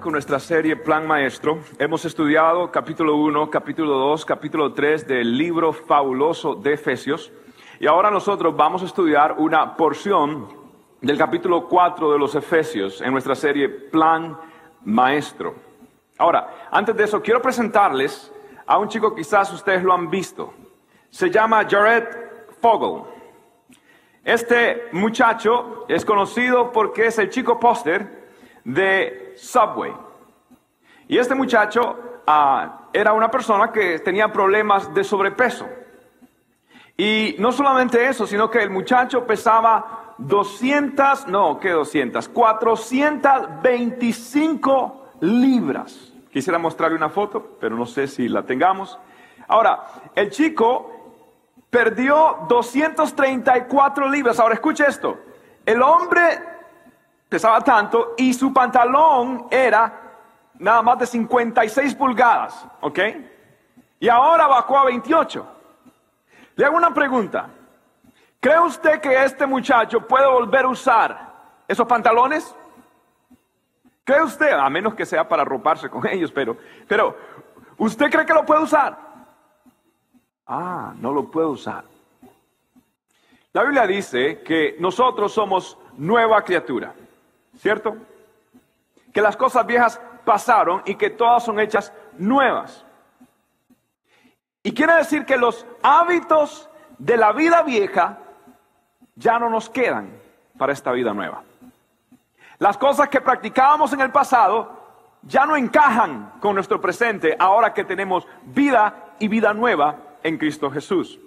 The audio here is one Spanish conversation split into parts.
Con nuestra serie Plan Maestro. Hemos estudiado capítulo 1, capítulo 2, capítulo 3 del libro fabuloso de Efesios. Y ahora nosotros vamos a estudiar una porción del capítulo 4 de los Efesios en nuestra serie Plan Maestro. Ahora, antes de eso, quiero presentarles a un chico, quizás ustedes lo han visto. Se llama Jared Fogel. Este muchacho es conocido porque es el chico póster de Subway. Y este muchacho ah, era una persona que tenía problemas de sobrepeso. Y no solamente eso, sino que el muchacho pesaba 200, no, ¿qué 200? 425 libras. Quisiera mostrarle una foto, pero no sé si la tengamos. Ahora, el chico perdió 234 libras. Ahora, escuche esto. El hombre pesaba tanto y su pantalón era nada más de 56 pulgadas, ¿ok? Y ahora bajó a 28. Le hago una pregunta. ¿Cree usted que este muchacho puede volver a usar esos pantalones? ¿Cree usted? A menos que sea para arroparse con ellos, pero, pero, ¿usted cree que lo puede usar? Ah, no lo puede usar. La Biblia dice que nosotros somos nueva criatura. ¿Cierto? Que las cosas viejas pasaron y que todas son hechas nuevas. Y quiere decir que los hábitos de la vida vieja ya no nos quedan para esta vida nueva. Las cosas que practicábamos en el pasado ya no encajan con nuestro presente ahora que tenemos vida y vida nueva en Cristo Jesús.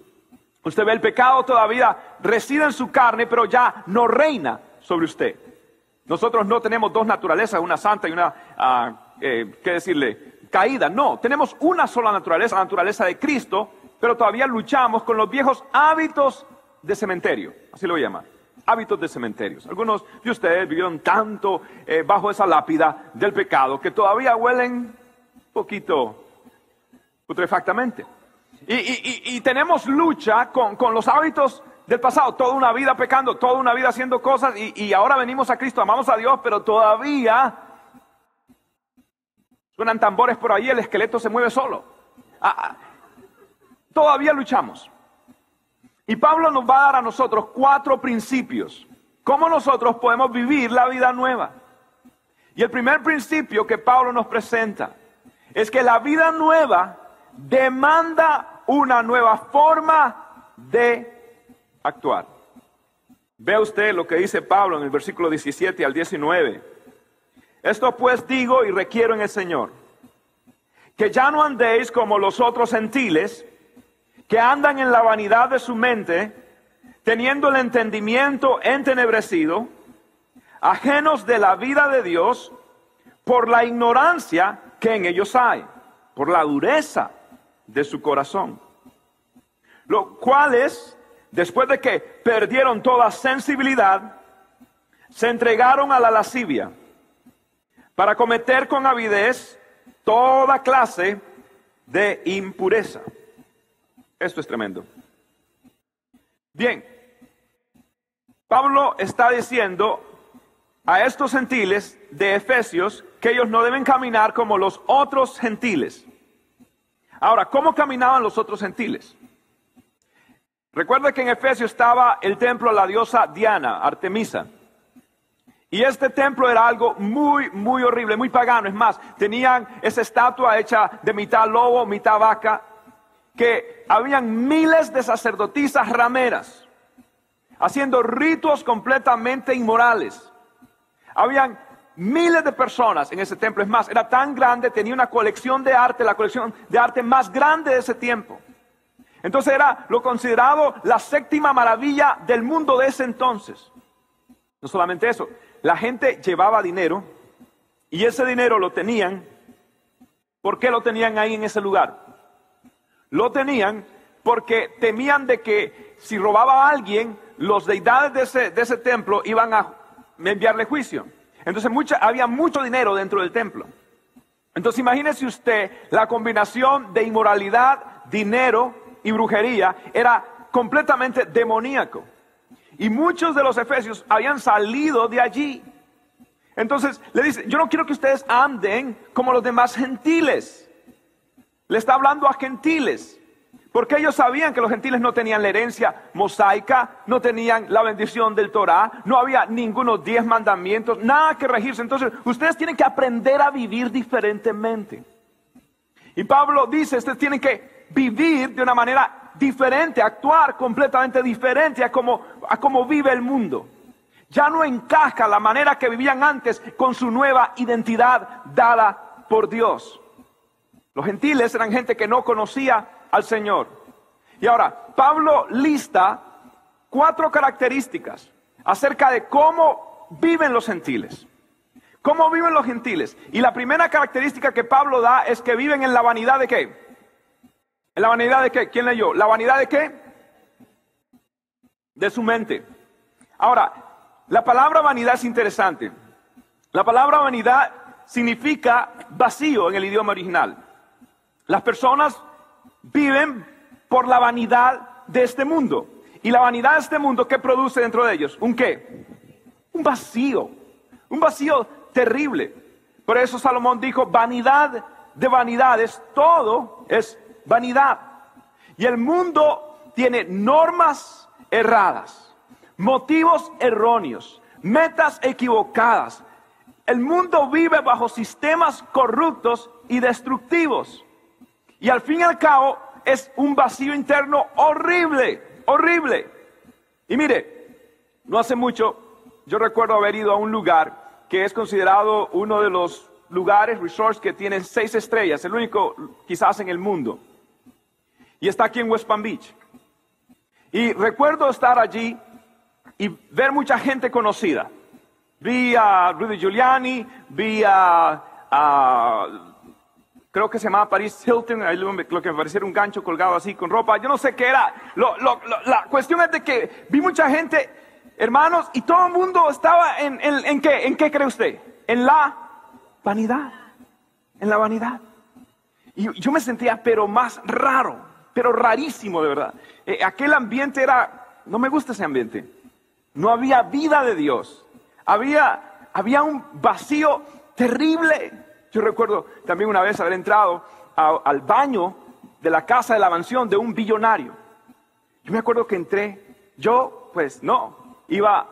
Usted ve el pecado todavía reside en su carne, pero ya no reina sobre usted. Nosotros no tenemos dos naturalezas, una santa y una, uh, eh, ¿qué decirle? Caída. No, tenemos una sola naturaleza, la naturaleza de Cristo, pero todavía luchamos con los viejos hábitos de cementerio, así lo voy a llamar. Hábitos de cementerios. Algunos de ustedes vivieron tanto eh, bajo esa lápida del pecado que todavía huelen un poquito putrefactamente. Y, tenemos lucha con, con los hábitos del pasado, toda una vida pecando, toda una vida haciendo cosas y, ahora venimos a Cristo, amamos a Dios, pero todavía suenan tambores por ahí, el esqueleto se mueve solo. Ah, ah. todavía luchamos. Y Pablo nos va a dar a nosotros cuatro principios. ¿Cómo nosotros podemos vivir la vida nueva? Y el primer principio que Pablo nos presenta es que la vida nueva demanda una nueva forma de actuar. Ve usted lo que dice Pablo en el versículo 17 al 19. Esto pues digo y requiero en el Señor, que ya no andéis como los otros gentiles, que andan en la vanidad de su mente, teniendo el entendimiento entenebrecido, ajenos de la vida de Dios, por la ignorancia que en ellos hay, por la dureza de su corazón. Lo cual es después de que perdieron toda sensibilidad, se entregaron a la lascivia para cometer con avidez toda clase de impureza. Esto es tremendo. Bien, Pablo está diciendo a estos gentiles de Efesios que ellos no deben caminar como los otros gentiles. Ahora, ¿cómo caminaban los otros gentiles? Recuerda que en Efesio estaba el templo de la diosa Diana, Artemisa. Y este templo era algo muy, muy horrible, muy pagano. Es más, tenían esa estatua hecha de mitad lobo, mitad vaca, que habían miles de sacerdotisas rameras, haciendo ritos completamente inmorales. Habían miles de personas en ese templo. Es más, era tan grande, tenía una colección de arte, la colección de arte más grande de ese tiempo. Entonces era lo considerado la séptima maravilla del mundo de ese entonces. No solamente eso, la gente llevaba dinero y ese dinero lo tenían ¿Por qué lo tenían ahí en ese lugar? Lo tenían porque temían de que si robaba a alguien, los deidades de ese, de ese templo iban a enviarle juicio. Entonces mucha, había mucho dinero dentro del templo. Entonces imagínese usted la combinación de inmoralidad, dinero y brujería era completamente demoníaco. Y muchos de los efesios habían salido de allí. Entonces le dice, yo no quiero que ustedes anden como los demás gentiles. Le está hablando a gentiles. Porque ellos sabían que los gentiles no tenían la herencia mosaica, no tenían la bendición del Torah, no había ningunos diez mandamientos, nada que regirse. Entonces, ustedes tienen que aprender a vivir diferentemente. Y Pablo dice, ustedes tienen que vivir de una manera diferente, actuar completamente diferente a como, vive el mundo. Ya no encaja la manera que vivían antes con su nueva identidad dada por Dios. Los gentiles eran gente que no conocía al Señor. Y ahora, Pablo lista cuatro características acerca de cómo viven los gentiles. ¿Cómo viven los gentiles? Y la primera característica que Pablo da es que viven en la vanidad de qué? ¿En la vanidad de qué? ¿Quién leyó? ¿La vanidad de qué? De su mente. Ahora, la palabra vanidad es interesante. La palabra vanidad significa vacío en el idioma original. Las personas viven por la vanidad de este mundo. Y la vanidad de este mundo, ¿qué produce dentro de ellos? ¿Un qué? Un vacío. Un vacío terrible. Por eso Salomón dijo, vanidad de vanidades, todo es vanidad. Y el mundo tiene normas erradas, motivos erróneos, metas equivocadas. El mundo vive bajo sistemas corruptos y destructivos. Y al fin y al cabo es un vacío interno horrible, horrible. Y mire, no hace mucho yo recuerdo haber ido a un lugar que es considerado uno de los lugares, resorts que tienen seis estrellas, el único quizás en el mundo. Y está aquí en West Palm Beach. Y recuerdo estar allí y ver mucha gente conocida. Vi a Rudy Giuliani, vi a creo que se llamaba Paris Hilton, ahí lo, que me un gancho colgado así con ropa, yo no sé qué era. la cuestión es de que vi mucha gente, hermanos, y todo el mundo estaba en, en, qué, ¿en qué cree usted? En la vanidad, en la vanidad. Y yo me sentía pero más raro, pero rarísimo de verdad. Eh, aquel ambiente era, no me gusta ese ambiente. No había vida de Dios. Había, había un vacío terrible. Yo recuerdo también una vez haber entrado al baño de la casa de la mansión de un billonario. Yo me acuerdo que entré, yo pues no, iba a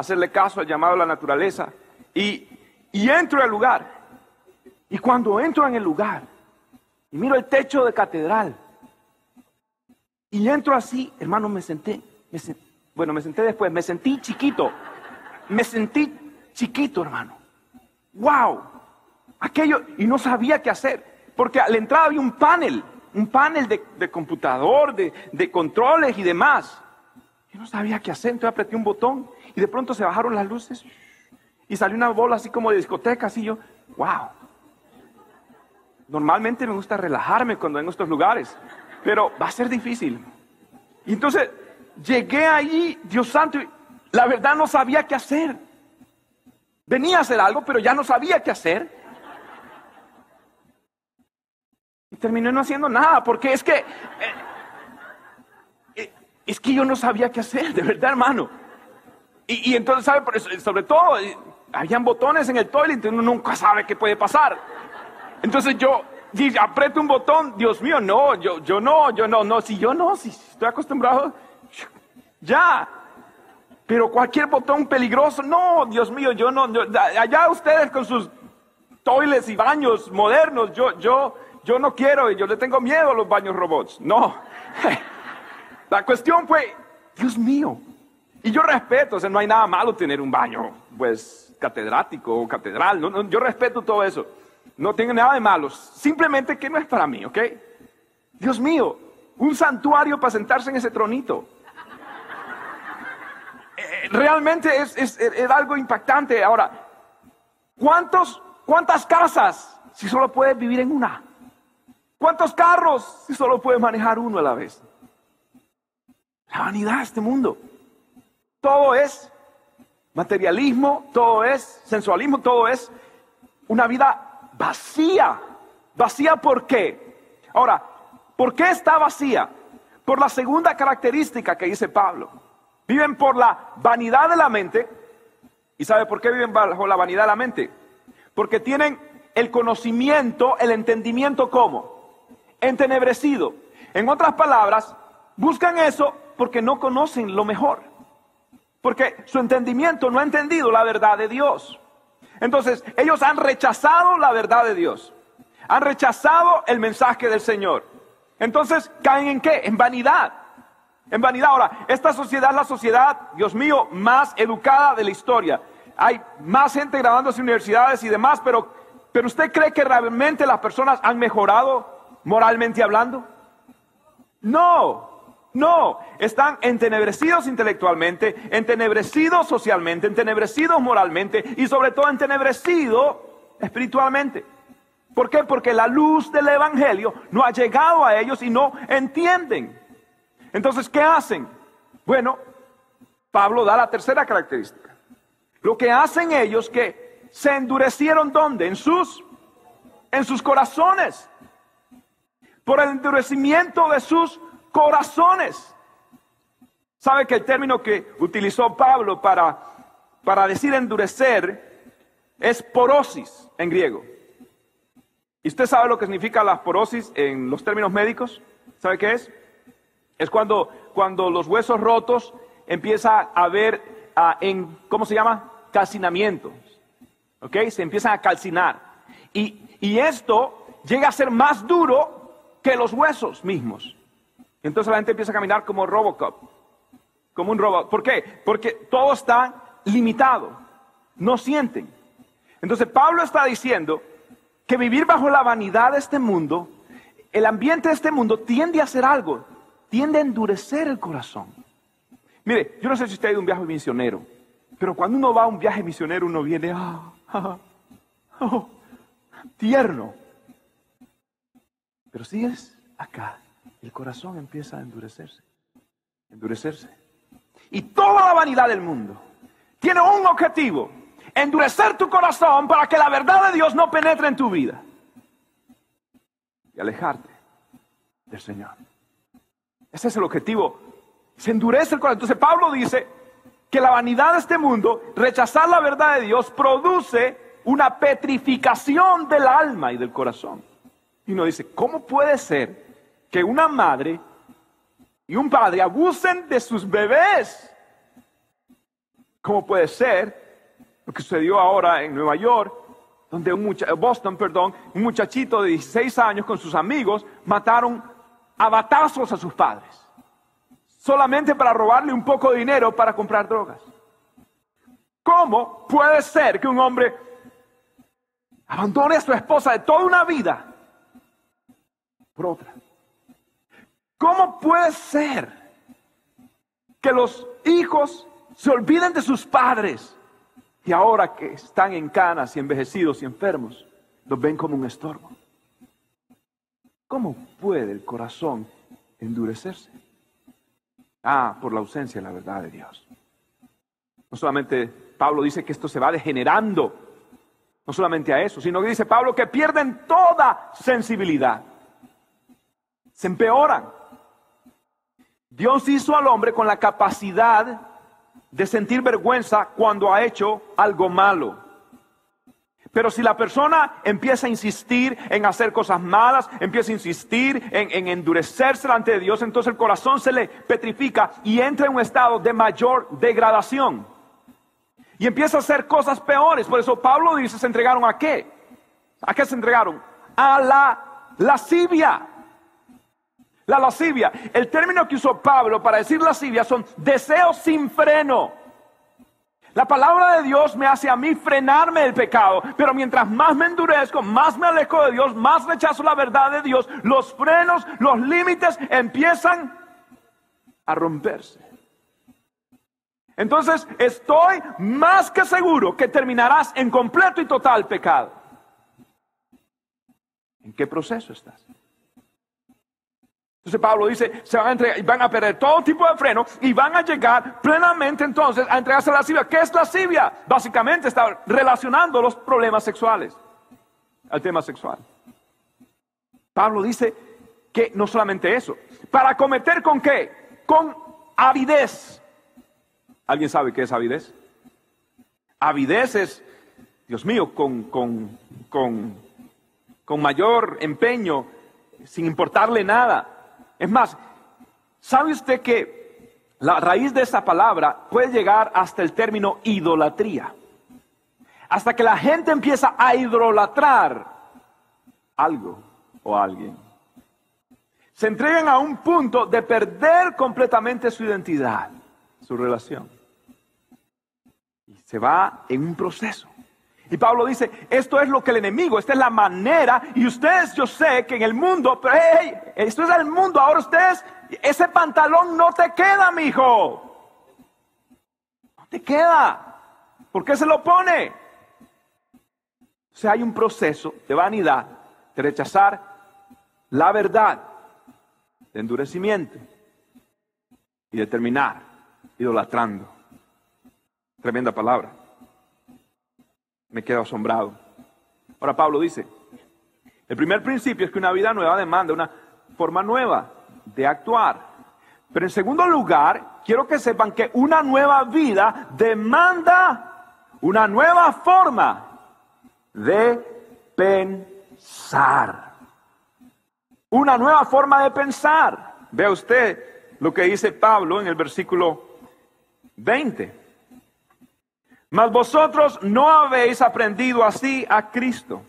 hacerle caso al llamado a la naturaleza y, y entro al lugar. Y cuando entro en el lugar y miro el techo de catedral y entro así, hermano, me senté, me bueno, me senté después, me sentí chiquito, me sentí chiquito, hermano. ¡Wow! aquello y no sabía qué hacer, porque a la entrada había un panel, un panel de, computador, de, controles y demás. Yo no sabía qué hacer, entonces apreté un botón y de pronto se bajaron las luces y salió una bola así como de discoteca, así yo, wow. Normalmente me gusta relajarme cuando en estos lugares, pero va a ser difícil. Y entonces llegué allí, Dios santo, la verdad no sabía qué hacer. Venía a hacer algo, pero ya no sabía qué hacer. terminé no haciendo nada, porque es que, eh, eh, es que yo no sabía qué hacer, de verdad, hermano. Y, entonces, ¿sabe? Sobre todo, eh, habían botones en el toilet, uno nunca sabe qué puede pasar. Entonces yo aprieto un botón, Dios mío, no, yo, yo no, yo no, no, si yo no, si estoy acostumbrado, ya. Pero cualquier botón peligroso, no, Dios mío, yo no, allá ustedes con sus toilets y baños modernos, yo, yo, yo no quiero, yo le tengo miedo a los baños robots. No. La cuestión fue, Dios mío. Y yo respeto, o sea, no hay nada malo tener un baño, pues, catedrático o catedral. No, yo respeto todo eso. No tiene nada de malo. Simplemente que no es para mí, ¿ok? Dios mío, un santuario para sentarse en ese tronito. Eh, realmente es, es algo impactante. Ahora, ¿cuántos, ¿cuántas casas si solo puedes vivir en una? ¿Cuántos carros si solo puede manejar uno a la vez? La vanidad de este mundo. Todo es materialismo, todo es sensualismo, todo es una vida vacía. ¿Vacía por qué? Ahora, ¿por qué está vacía? Por la segunda característica que dice Pablo. Viven por la vanidad de la mente. ¿Y sabe por qué viven bajo la vanidad de la mente? Porque tienen el conocimiento, el entendimiento como entenebrecido. En otras palabras, buscan eso porque no conocen lo mejor. Porque su entendimiento no ha entendido la verdad de Dios. Entonces, ellos han rechazado la verdad de Dios. Han rechazado el mensaje del Señor. Entonces, ¿caen en qué? En vanidad. En vanidad. Ahora, esta sociedad es la sociedad, Dios mío, más educada de la historia. Hay más gente graduándose en universidades y demás, pero, pero ¿usted cree que realmente las personas han mejorado moralmente hablando? No, no, están entenebrecidos intelectualmente, entenebrecidos socialmente, entenebrecidos moralmente y sobre todo entenebrecidos espiritualmente. ¿Por qué? Porque la luz del Evangelio no ha llegado a ellos y no entienden. Entonces, ¿qué hacen? Bueno, Pablo da la tercera característica. Lo que hacen ellos que se endurecieron ¿dónde? En sus en sus corazones. Por el endurecimiento de sus corazones. ¿Sabe que el término que utilizó Pablo para, para decir endurecer es porosis en griego? ¿Y usted sabe lo que significa la porosis en los términos médicos? ¿Sabe qué es? Es cuando, cuando los huesos rotos empieza a haber ah, en, ¿cómo se llama? Calcinamiento. ¿Ok? Se empiezan a calcinar. Y, y esto llega a ser más duro que los huesos mismos. Entonces la gente empieza a caminar como Robocop, como un robot. ¿Por qué? Porque todo está limitado, no sienten. Entonces Pablo está diciendo que vivir bajo la vanidad de este mundo, el ambiente de este mundo tiende a hacer algo, tiende a endurecer el corazón. Mire, yo no sé si usted ha ido un viaje misionero, pero cuando uno va a un viaje misionero uno viene, ah, ah, ah, tierno. Pero si es acá, el corazón empieza a endurecerse, endurecerse. Y toda la vanidad del mundo tiene un objetivo, endurecer tu corazón para que la verdad de Dios no penetre en tu vida y alejarte del Señor. Ese es el objetivo. Se endurece el corazón. Entonces Pablo dice que la vanidad de este mundo, rechazar la verdad de Dios, produce una petrificación del alma y del corazón. Y uno dice, ¿cómo puede ser que una madre y un padre abusen de sus bebés. ¿Cómo puede ser lo que sucedió ahora en Nueva York, donde un Boston, perdón, un muchachito de 16 años con sus amigos mataron a batazos a sus padres, solamente para robarle un poco de dinero para comprar drogas? ¿Cómo puede ser que un hombre abandone a su esposa de toda una vida por otra? ¿Cómo puede ser que los hijos se olviden de sus padres y ahora que están en canas y envejecidos y enfermos, los ven como un estorbo? ¿Cómo puede el corazón endurecerse? Ah, por la ausencia de la verdad de Dios. No solamente Pablo dice que esto se va degenerando, no solamente a eso, sino que dice Pablo que pierden toda sensibilidad, se empeoran. Dios hizo al hombre con la capacidad de sentir vergüenza cuando ha hecho algo malo. Pero si la persona empieza a insistir en hacer cosas malas, empieza a insistir en, endurecerse delante de Dios, entonces el corazón se le petrifica y entra en un estado de mayor degradación. Y empieza a hacer cosas peores. Por eso Pablo dice, ¿se entregaron a qué? ¿A qué se entregaron? A la lascivia. La lascivia. El término que usó Pablo para decir lascivia son deseos sin freno. La palabra de Dios me hace a mí frenarme el pecado, pero mientras más me endurezco, más me alejo de Dios, más rechazo la verdad de Dios, los frenos, los límites empiezan a romperse. Entonces estoy más que seguro que terminarás en completo y total pecado. ¿En qué proceso estás? Entonces Pablo dice, se van a, entregar, van a perder todo tipo de freno y van a llegar plenamente entonces a entregarse a la lascivia. ¿Qué es lascivia? Básicamente está relacionando los problemas sexuales al tema sexual. Pablo dice que no solamente eso, para cometer con qué? Con avidez. ¿Alguien sabe qué es avidez? Avidez es, Dios mío, con, con, con, con mayor empeño, sin importarle nada. Es más, ¿sabe usted que la raíz de esa palabra puede llegar hasta el término idolatría? Hasta que la gente empieza a idolatrar algo o alguien. Se entregan a un punto de perder completamente su identidad, su relación. Y se va en un proceso. Y Pablo dice, esto es lo que el enemigo, esta es la manera, y ustedes, yo sé que en el mundo, pero hey, esto es el mundo, ahora ustedes, ese pantalón no te queda, mi hijo. No te queda. ¿Por qué se lo pone? O sea, hay un proceso de vanidad, de rechazar la verdad, de endurecimiento y de terminar idolatrando. Tremenda palabra me quedo asombrado. Ahora Pablo dice, el primer principio es que una vida nueva demanda una forma nueva de actuar. Pero en segundo lugar, quiero que sepan que una nueva vida demanda una nueva forma de pensar. Una nueva forma de pensar. Vea usted lo que dice Pablo en el versículo 20. Mas vosotros no habéis aprendido así a Cristo,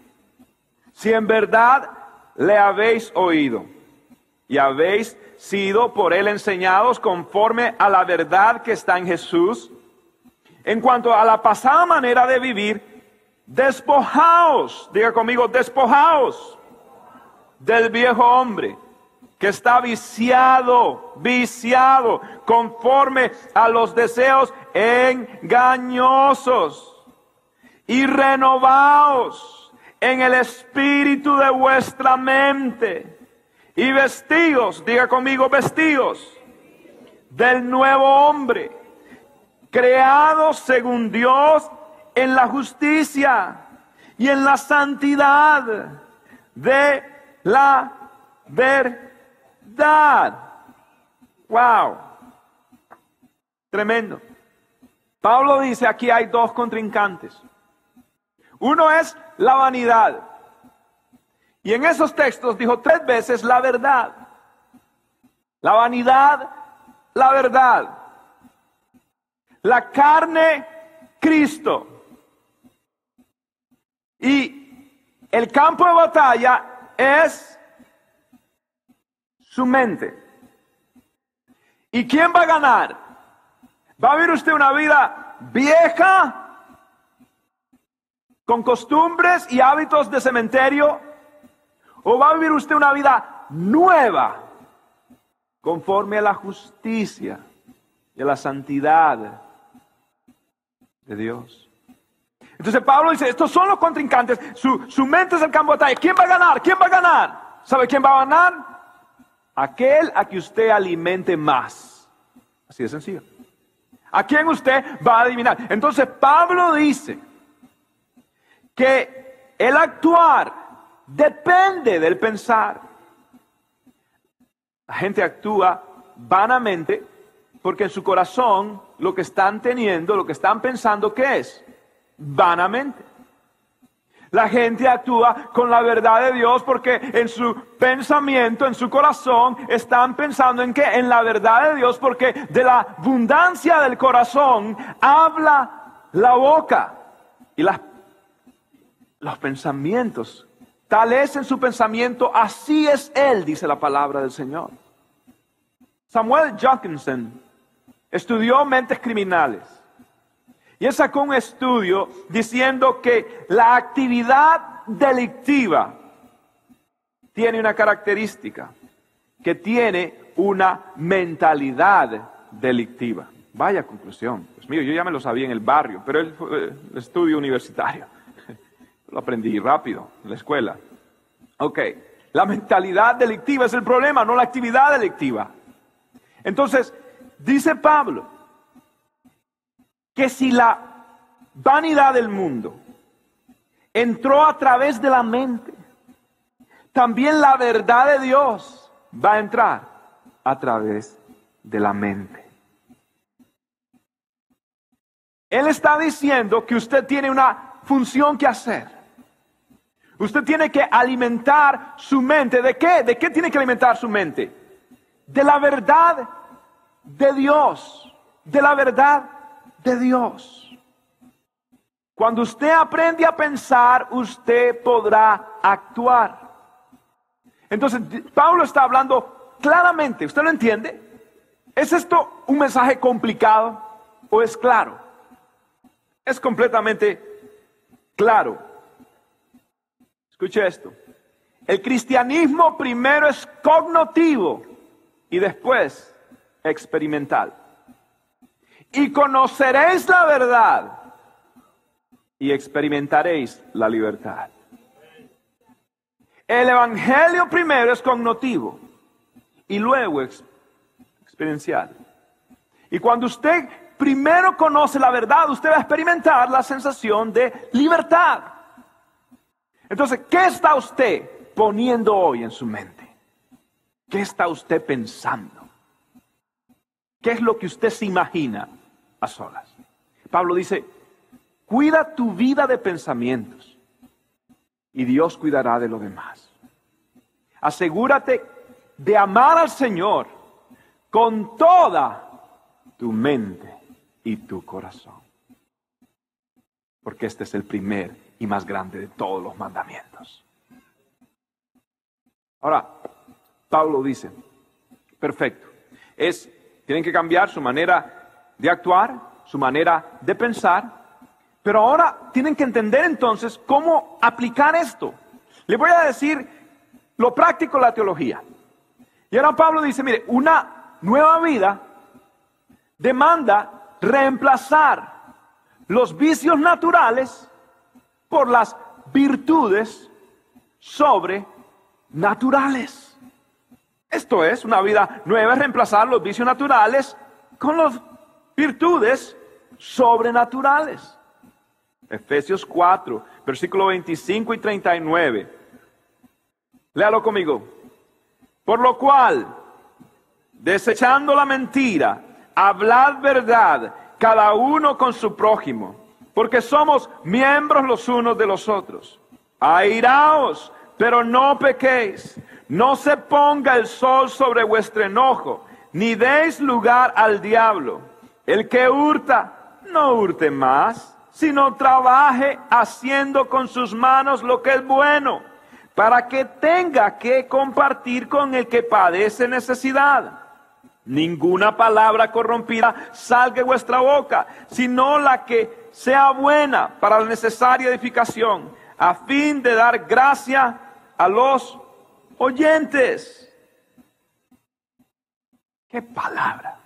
si en verdad le habéis oído y habéis sido por él enseñados conforme a la verdad que está en Jesús. En cuanto a la pasada manera de vivir, despojaos, diga conmigo, despojaos del viejo hombre que está viciado, viciado, conforme a los deseos engañosos. Y renovaos en el espíritu de vuestra mente. Y vestidos, diga conmigo, vestidos del nuevo hombre, creado según Dios en la justicia y en la santidad de la verdad Wow. Tremendo. Pablo dice, aquí hay dos contrincantes. Uno es la vanidad. Y en esos textos dijo tres veces la verdad. La vanidad, la verdad. La carne, Cristo. Y el campo de batalla es su mente. ¿Y quién va a ganar? ¿Va a vivir usted una vida vieja, con costumbres y hábitos de cementerio? ¿O va a vivir usted una vida nueva, conforme a la justicia y a la santidad de Dios? Entonces Pablo dice, estos son los contrincantes, su, su mente es el campo de batalla. ¿Quién va a ganar? ¿Quién va a ganar? ¿Sabe quién va a ganar? Aquel a que usted alimente más. Así de sencillo. ¿A quién usted va a adivinar? Entonces Pablo dice que el actuar depende del pensar. La gente actúa vanamente porque en su corazón lo que están teniendo, lo que están pensando, ¿qué es? Vanamente. La gente actúa con la verdad de Dios porque en su pensamiento, en su corazón, están pensando en qué? En la verdad de Dios porque de la abundancia del corazón habla la boca y los pensamientos. Tal es en su pensamiento, así es Él, dice la palabra del Señor. Samuel Junkinson estudió mentes criminales y él sacó un estudio diciendo que la actividad delictiva tiene una característica, que tiene una mentalidad delictiva. Vaya conclusión. Pues mío, yo ya me lo sabía en el barrio, pero el, el estudio universitario. Lo aprendí rápido en la escuela. Ok, La mentalidad delictiva es el problema, no la actividad delictiva. Entonces, dice Pablo que si la vanidad del mundo entró a través de la mente, también la verdad de Dios va a entrar a través de la mente. Él está diciendo que usted tiene una función que hacer. Usted tiene que alimentar su mente. ¿De qué? ¿De qué tiene que alimentar su mente? De la verdad de Dios. De la verdad de Dios. Cuando usted aprende a pensar, usted podrá actuar. Entonces, Pablo está hablando claramente. ¿Usted lo entiende? ¿Es esto un mensaje complicado o es claro? Es completamente claro. Escuche esto. El cristianismo primero es cognitivo y después experimental. Y conoceréis la verdad y experimentaréis la libertad. El evangelio primero es cognitivo y luego es experiencial. Y cuando usted primero conoce la verdad, usted va a experimentar la sensación de libertad. Entonces, ¿qué está usted poniendo hoy en su mente? ¿Qué está usted pensando? ¿Qué es lo que usted se imagina a solas? Pablo dice, cuida tu vida de pensamientos y Dios cuidará de lo demás. Asegúrate de amar al Señor con toda tu mente y tu corazón. Porque este es el primer y más grande de todos los mandamientos. Ahora, Pablo dice, perfecto, es, tienen que cambiar su manera de actuar, su manera de pensar, pero ahora tienen que entender entonces cómo aplicar esto. Le voy a decir lo práctico de la teología. Y ahora Pablo dice, mire, una nueva vida demanda reemplazar los vicios naturales por las virtudes sobrenaturales. Esto es, una vida nueva es reemplazar los vicios naturales con las virtudes sobrenaturales. Efesios 4, versículo 25 y 39. Léalo conmigo. Por lo cual, desechando la mentira, hablad verdad, cada uno con su prójimo, porque somos miembros los unos de los otros. Airaos, pero no pequéis. No se ponga el sol sobre vuestro enojo, ni deis lugar al diablo. El que hurta, no hurte más, sino trabaje haciendo con sus manos lo que es bueno, para que tenga que compartir con el que padece necesidad. Ninguna palabra corrompida salga de vuestra boca, sino la que sea buena para la necesaria edificación, a fin de dar gracia a los oyentes. ¿Qué palabra?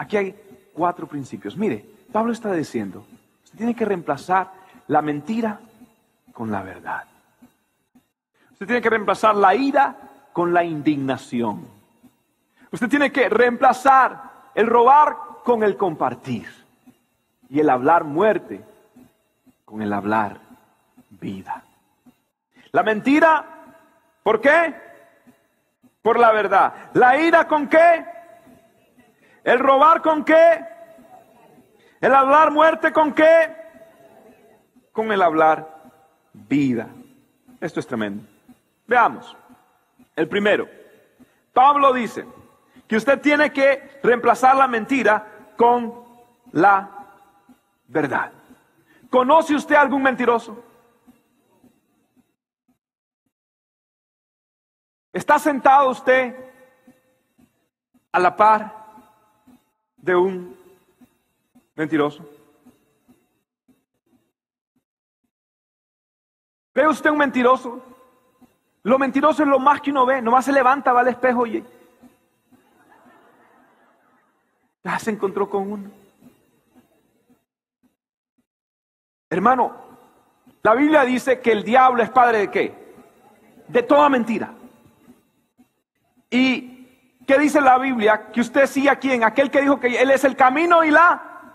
Aquí hay cuatro principios. Mire, Pablo está diciendo, usted tiene que reemplazar la mentira con la verdad. Usted tiene que reemplazar la ira con la indignación. Usted tiene que reemplazar el robar con el compartir y el hablar muerte con el hablar vida. La mentira, ¿por qué? Por la verdad. La ira con qué? El robar con qué? El hablar muerte con qué? Con el hablar vida. Esto es tremendo. Veamos. El primero. Pablo dice, que usted tiene que reemplazar la mentira con la verdad. ¿Conoce usted algún mentiroso? ¿Está sentado usted a la par de un mentiroso? ¿Ve usted un mentiroso? Lo mentiroso es lo más que uno ve. Nomás se levanta, va al espejo y ya se encontró con uno. Hermano, la Biblia dice que el diablo es padre de qué? de toda mentira. ¿Y qué dice la Biblia? Que usted sí a quién, aquel que dijo que Él es el camino y la...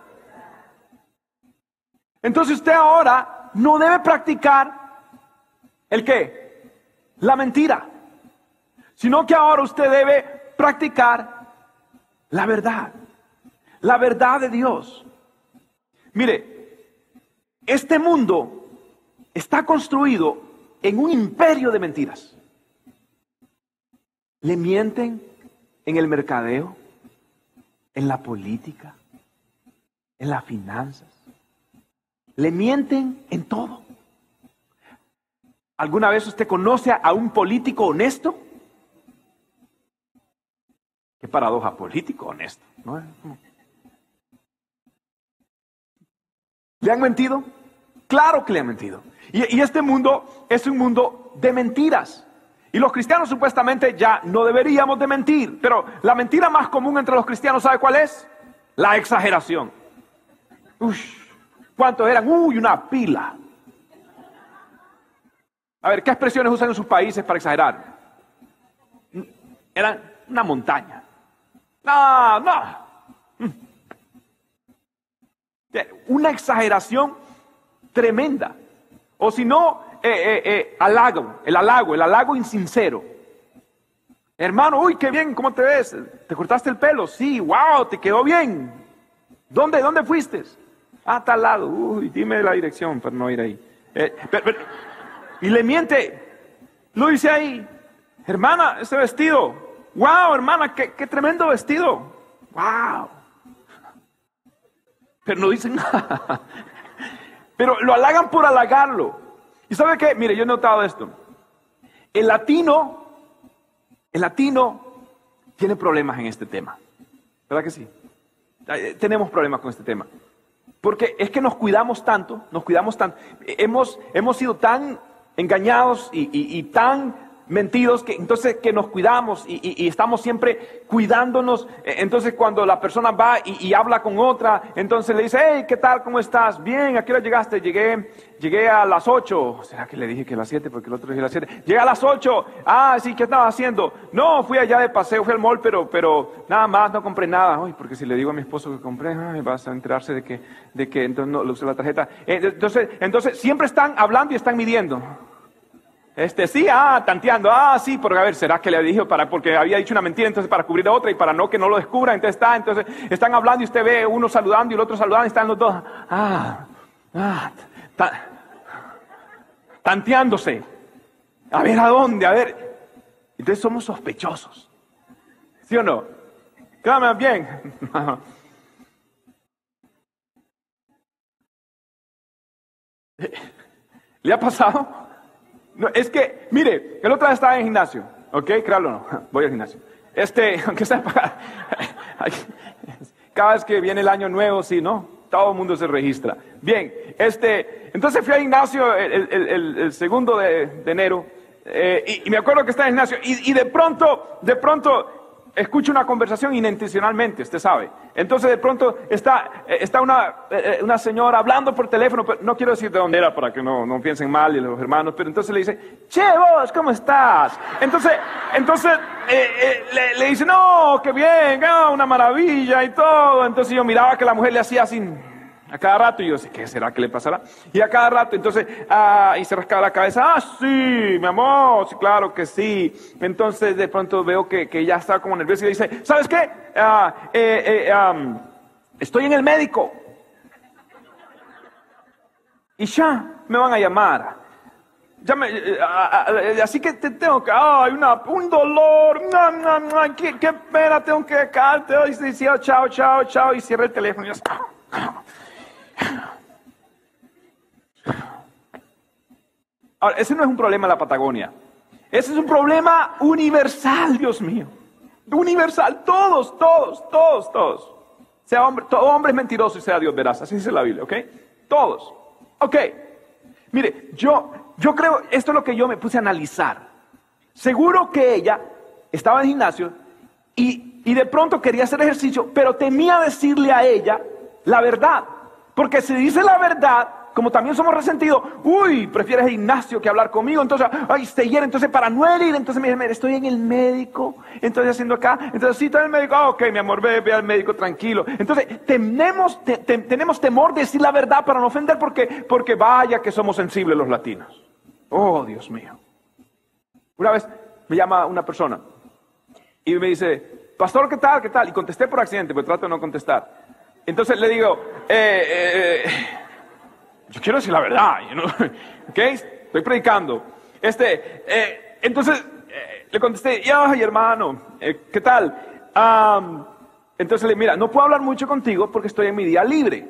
Entonces usted ahora no debe practicar el qué? La mentira. Sino que ahora usted debe practicar la verdad. La verdad de Dios. Mire, este mundo está construido en un imperio de mentiras. Le mienten en el mercadeo, en la política, en las finanzas. Le mienten en todo. ¿Alguna vez usted conoce a un político honesto? Qué paradoja, político honesto. ¿no? ¿Le han mentido? Claro que le han mentido. Y, este mundo es un mundo de mentiras. Y los cristianos supuestamente ya no deberíamos de mentir. Pero la mentira más común entre los cristianos, ¿sabe cuál es? La exageración. Uy, ¿cuántos eran? Uy, una pila. A ver, ¿qué expresiones usan en sus países para exagerar? Eran una montaña. No, no. Una exageración tremenda. O si no, eh, eh, halago, el halago, el halago insincero. Hermano, uy, qué bien, ¿cómo te ves? ¿Te cortaste el pelo? Sí, wow, te quedó bien. ¿Dónde, dónde fuiste? Ah, tal lado. Uy, dime la dirección para no ir ahí. y le miente. Lo dice ahí. Hermana, ese vestido. Wow, hermana, qué, qué tremendo vestido. Wow pero no dicen nada. Pero lo halagan por halagarlo. ¿Y sabe qué? Mire, yo he notado esto. El latino, el latino tiene problemas en este tema. ¿Verdad que sí? Eh, tenemos problemas con este tema. Porque es que nos cuidamos tanto, nos cuidamos tanto. Hemos, hemos sido tan engañados y, y tan mentidos, que entonces que nos cuidamos y, estamos siempre cuidándonos. E, entonces cuando la persona va y, habla con otra, entonces le dice, hey, ¿qué tal? ¿Cómo estás? Bien, ¿a qué hora llegaste? Llegué, llegué a las 8. ¿Será que le dije que a las 7? Porque el otro dije a las 7. Llegué a las 8. Ah, sí, ¿qué estaba haciendo? No, fui allá de paseo, fui al mall, pero, pero nada más, no compré nada. Uy, porque si le digo a mi esposo que compré, ay, vas a enterarse de que, de que entonces no le usé la tarjeta. Eh, entonces, entonces siempre están hablando y están midiendo. Este, sí, ah, tanteando, ah, sí, porque a ver, ¿será que le dijo para, porque había dicho una mentira, entonces para cubrir otra y para no que no lo descubra, entonces está, entonces están hablando y usted ve uno saludando y el otro saludando y están los dos, ah, ah, tanteándose. A ver, ¿a dónde? A ver. Entonces somos sospechosos. ¿Sí o no? Quédame bien. ¿Le ha pasado? No, es que, mire, el otro día estaba en el gimnasio, ¿ok? Créalo no, voy al gimnasio. Este, aunque sea. Cada vez que viene el año nuevo, sí, ¿no? Todo el mundo se registra. Bien, este, entonces fui al gimnasio el, segundo de, enero eh, y, me acuerdo que estaba en el gimnasio y de pronto, de pronto escucho una conversación inintencionalmente, usted sabe. Entonces de pronto está, eh, está una, eh, eh, una, señora hablando por teléfono, pero no quiero decir de dónde era para que no, no piensen mal y los hermanos, pero entonces le dice, che vos, ¿cómo estás? Entonces, entonces le, dice, no, qué bien, ah, una maravilla y todo. Entonces yo miraba que la mujer le hacía así a cada rato, y yo ¿qué será que le pasará? Y a cada rato, entonces, ah, y se rascaba la cabeza, ah, sí, mi amor, sí, claro que sí. Entonces, de pronto veo que, que ya está como nervioso y dice, ¿sabes qué? Ah, eh, eh, estoy en el médico. Y ya, me van a llamar. Ya eh, así que te tengo que, ay, una, un dolor, qué, qué pena, tengo que dejarte. Y dice, chao, chao, chao, y cierra el teléfono. Y yo, Ahora, ese no es un problema de la Patagonia. Ese es un problema universal, Dios mío. Universal, todos, todos, todos, todos. Sea hombre, todo hombre es mentiroso y sea Dios veraz. Así dice la Biblia, ¿ok? Todos. Ok. Mire, yo, yo creo, esto es lo que yo me puse a analizar. Seguro que ella estaba en el gimnasio y, y de pronto quería hacer ejercicio, pero temía decirle a ella la verdad. Porque si dice la verdad, como también somos resentidos, uy, prefieres Ignacio que hablar conmigo, entonces, ay, se hiere, entonces para no herir, entonces me dice, estoy en el médico, entonces haciendo acá, entonces sí, estoy en el médico, ah, ok, mi amor, ve, ve al médico tranquilo. Entonces, tenemos, tenemos temor de decir la verdad para no ofender, porque, porque vaya que somos sensibles los latinos. Oh, Dios mío. Una vez me llama una persona y me dice, pastor, ¿qué tal? ¿Qué tal? Y contesté por accidente, pero trato de no contestar. Entonces le digo, eh, eh, yo quiero decir la verdad, you ¿ok? Estoy predicando. Este, eh, entonces le contesté, ay hermano, ¿qué tal? entonces le mira, no puedo hablar mucho contigo porque estoy en mi día libre.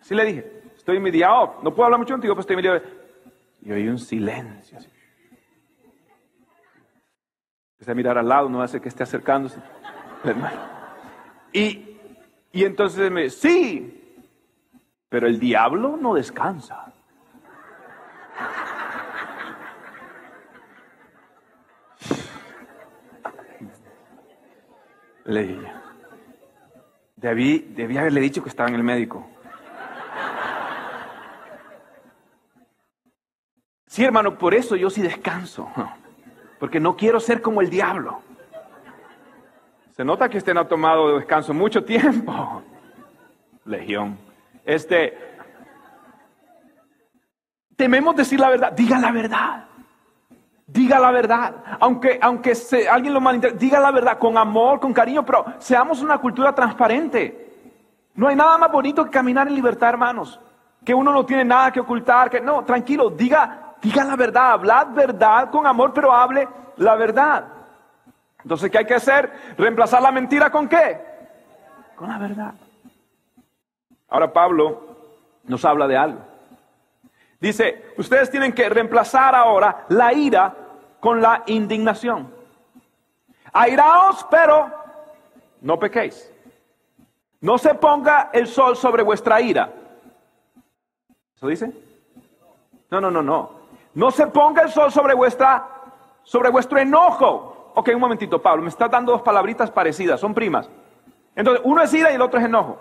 Así le dije, estoy en mi día off, no puedo hablar mucho contigo porque estoy en mi día libre. Y oí un silencio. Así. Empecé a mirar al lado, no hace que esté acercándose. Y, y entonces me sí, pero el diablo no descansa. Leí. Debí, debí haberle dicho que estaba en el médico. Sí, hermano, por eso yo sí descanso. Porque no quiero ser como el diablo. Se nota que usted ha tomado descanso mucho tiempo. Legión. Este, tememos decir la verdad. Diga la verdad. Diga la verdad. Aunque, aunque alguien lo malinterprete, diga la verdad con amor, con cariño, pero seamos una cultura transparente. No hay nada más bonito que caminar en libertad, hermanos. Que uno no tiene nada que ocultar. Que no, tranquilo, diga, diga la verdad, hablad verdad con amor, pero hable la verdad. Entonces, ¿qué hay que hacer? Reemplazar la mentira con qué? Con la verdad. Ahora Pablo nos habla de algo. Dice, ustedes tienen que reemplazar ahora la ira con la indignación. Airaos, pero no pequéis. No se ponga el sol sobre vuestra ira. ¿Eso dice? No, no, no, no. No se ponga el sol sobre vuestra, sobre vuestro enojo. Ok, un momentito, Pablo, me está dando dos palabritas parecidas, son primas. Entonces, uno es ira y el otro es enojo.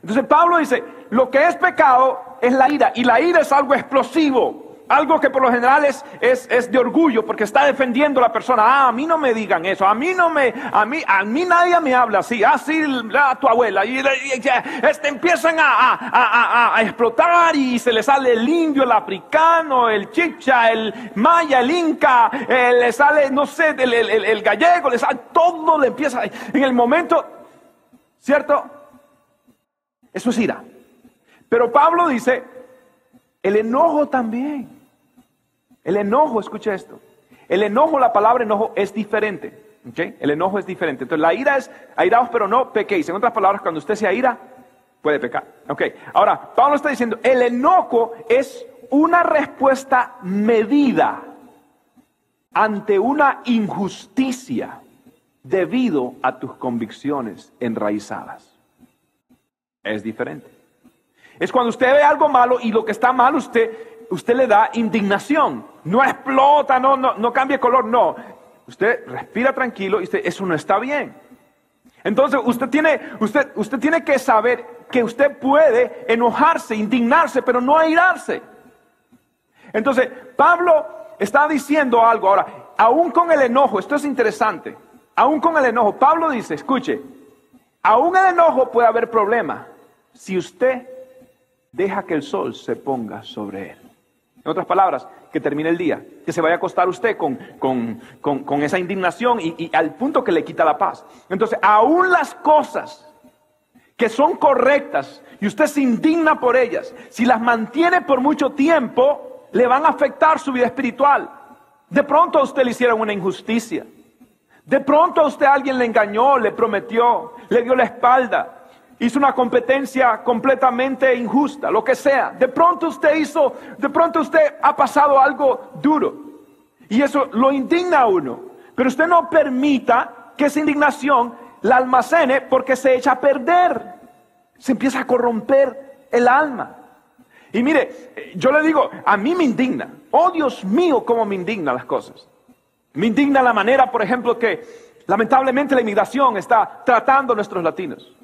Entonces Pablo dice, lo que es pecado es la ira, y la ira es algo explosivo. Algo que por lo general es, es, de orgullo porque está defendiendo a la persona. Ah, a mí no me digan eso. A mí no me, a mí, a mí nadie me habla así. Así ah, tu abuela. Y, este, empiezan a, explotar y se le sale el indio, el africano, el chicha, el maya, el inca, eh, le sale, no sé, el, el gallego, le sale, todo le empieza. En el momento, ¿cierto? Eso es ira. Pero Pablo dice, el enojo también. El enojo, escucha esto. El enojo, la palabra enojo es diferente. El enojo es diferente. Entonces la ira es airaos, pero no pequéis. En otras palabras, cuando usted se ira, puede pecar. Ahora, Pablo está diciendo, el enojo es una respuesta medida ante una injusticia debido a tus convicciones enraizadas. Es diferente. Es cuando usted ve algo malo y lo que está mal usted usted le da indignación. No explota, no, no, no cambia color, no. Usted respira tranquilo y dice, eso no está bien. Entonces usted tiene, usted, usted tiene que saber que usted puede enojarse, indignarse, pero no airarse. Entonces, Pablo está diciendo algo ahora, aún con el enojo, esto es interesante, aún con el enojo, Pablo dice, escuche, aún el enojo puede haber problema si usted deja que el sol se ponga sobre él. En otras palabras, que termine el día, que se vaya a acostar usted con, con, esa indignación y, y, al punto que le quita la paz. Entonces, aún las cosas que son correctas y usted se indigna por ellas, si las mantiene por mucho tiempo, le van a afectar su vida espiritual. De pronto a usted le hicieron una injusticia. De pronto a usted alguien le engañó, le prometió, le dio la espalda hizo una competencia completamente injusta, lo que sea. De pronto usted hizo, de pronto usted ha pasado algo duro. Y eso lo indigna a uno. Pero usted no permita que esa indignación la almacene porque se echa a perder. Se empieza a corromper el alma. Y mire, yo le digo, a mí me indigna. Oh Dios mío, cómo me indigna las cosas. Me indigna la manera, por ejemplo, que lamentablemente la inmigración está tratando a nuestros latinos.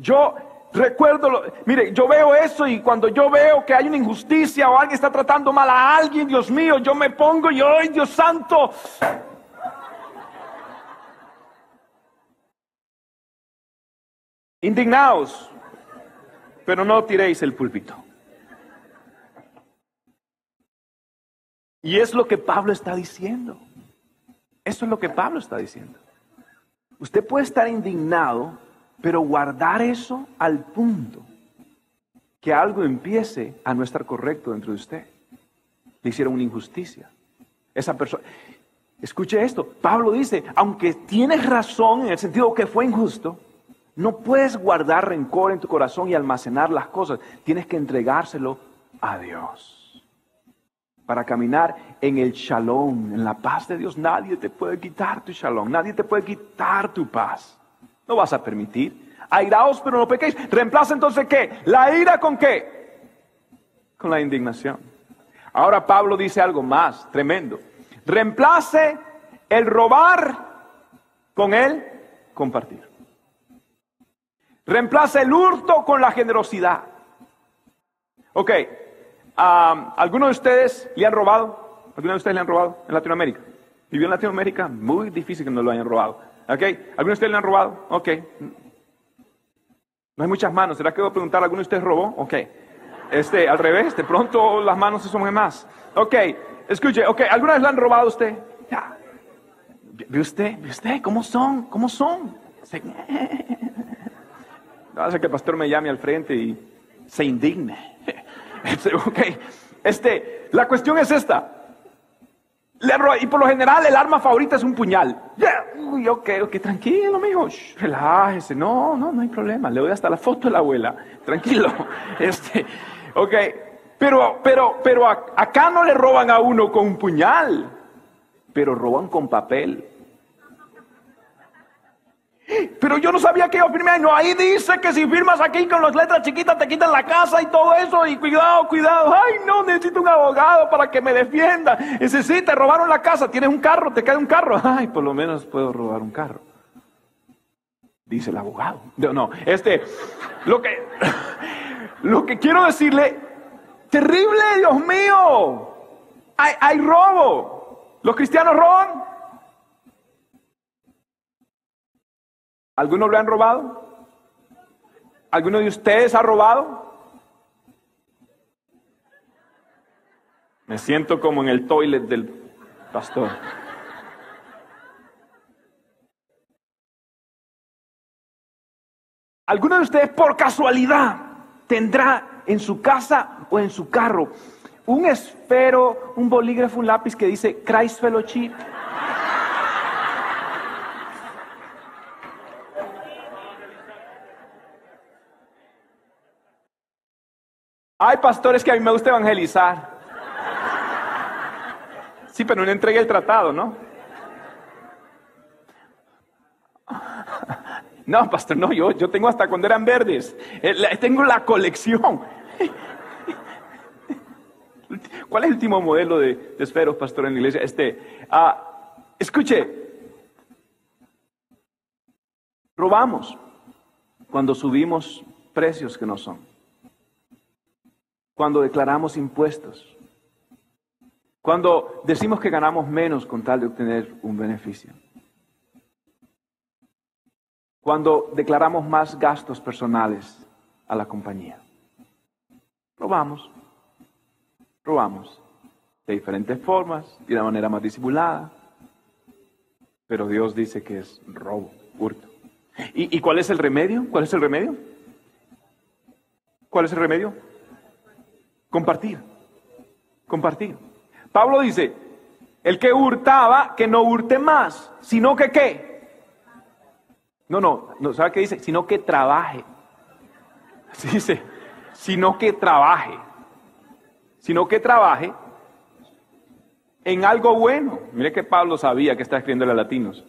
Yo recuerdo, mire, yo veo eso y cuando yo veo que hay una injusticia o alguien está tratando mal a alguien, Dios mío, yo me pongo y, ¡ay, Dios santo! Indignaos, pero no tiréis el púlpito. Y es lo que Pablo está diciendo. Eso es lo que Pablo está diciendo. Usted puede estar indignado, pero guardar eso al punto que algo empiece a no estar correcto dentro de usted. Le hicieron una injusticia. Esa persona, escuche esto, Pablo dice, aunque tienes razón en el sentido que fue injusto, no puedes guardar rencor en tu corazón y almacenar las cosas. Tienes que entregárselo a Dios para caminar en el shalom, en la paz de Dios. Nadie te puede quitar tu shalom, nadie te puede quitar tu paz. No vas a permitir. Airaos, pero no pequéis. Reemplaza entonces qué? La ira con qué? Con la indignación. Ahora Pablo dice algo más tremendo. Reemplace el robar con el compartir. Reemplace el hurto con la generosidad. Ok, ¿Algunos de ustedes le han robado? ¿Algunos de ustedes le han robado en Latinoamérica? ¿Vivió en Latinoamérica? Muy difícil que no lo hayan robado. ¿Ok? ¿Algunos de ustedes le han robado? Ok. No hay muchas manos. ¿Será que voy a preguntar? ¿Alguno de ustedes robó? Ok. Este, al revés, de pronto las manos se suman más. Ok, escuche, ok, ¿alguna vez le han robado a usted? ¿Ve usted? ¿Ve usted? ¿Cómo son? ¿Cómo son? No hace que el pastor me llame al frente y se indigne. Ok, este, la cuestión es esta. Y por lo general el arma favorita es un puñal. Ok, ok, tranquilo, mijo. relájese. No, no, no hay problema. Le doy hasta la foto de la abuela. Tranquilo. Este, ok. Pero, pero, pero acá no le roban a uno con un puñal. Pero roban con papel. Pero yo no sabía que a firmar. No, ahí dice que si firmas aquí con las letras chiquitas te quitan la casa y todo eso. Y cuidado, cuidado. Ay, no, necesito un abogado para que me defienda. Y sí, te robaron la casa, tienes un carro, te queda un carro. Ay, por lo menos puedo robar un carro. Dice el abogado. No, no, este, lo que, lo que quiero decirle, terrible, Dios mío. Hay, hay robo. Los cristianos roban. ¿Alguno lo han robado? ¿Alguno de ustedes ha robado? Me siento como en el toilet del pastor. ¿Alguno de ustedes por casualidad tendrá en su casa o en su carro un esfero, un bolígrafo, un lápiz que dice Christ Fellowship? Hay pastores que a mí me gusta evangelizar. Sí, pero no entregué el tratado, ¿no? No, pastor, no, yo, yo tengo hasta cuando eran verdes. Eh, tengo la colección. ¿Cuál es el último modelo de, esferos, pastor, en la iglesia? Este, ah, escuche, robamos cuando subimos precios que no son cuando declaramos impuestos, cuando decimos que ganamos menos con tal de obtener un beneficio, cuando declaramos más gastos personales a la compañía. Robamos, robamos de diferentes formas y de manera más disimulada, pero Dios dice que es robo, hurto. ¿Y, ¿Y cuál es el remedio? ¿Cuál es el remedio? ¿Cuál es el remedio? Compartir. Compartir. Pablo dice, el que hurtaba, que no hurte más, sino que qué. No, no, no ¿sabe qué dice? Sino que trabaje. Así dice, sino que trabaje. Sino que trabaje en algo bueno. Mire que Pablo sabía que está escribiendo a latinos.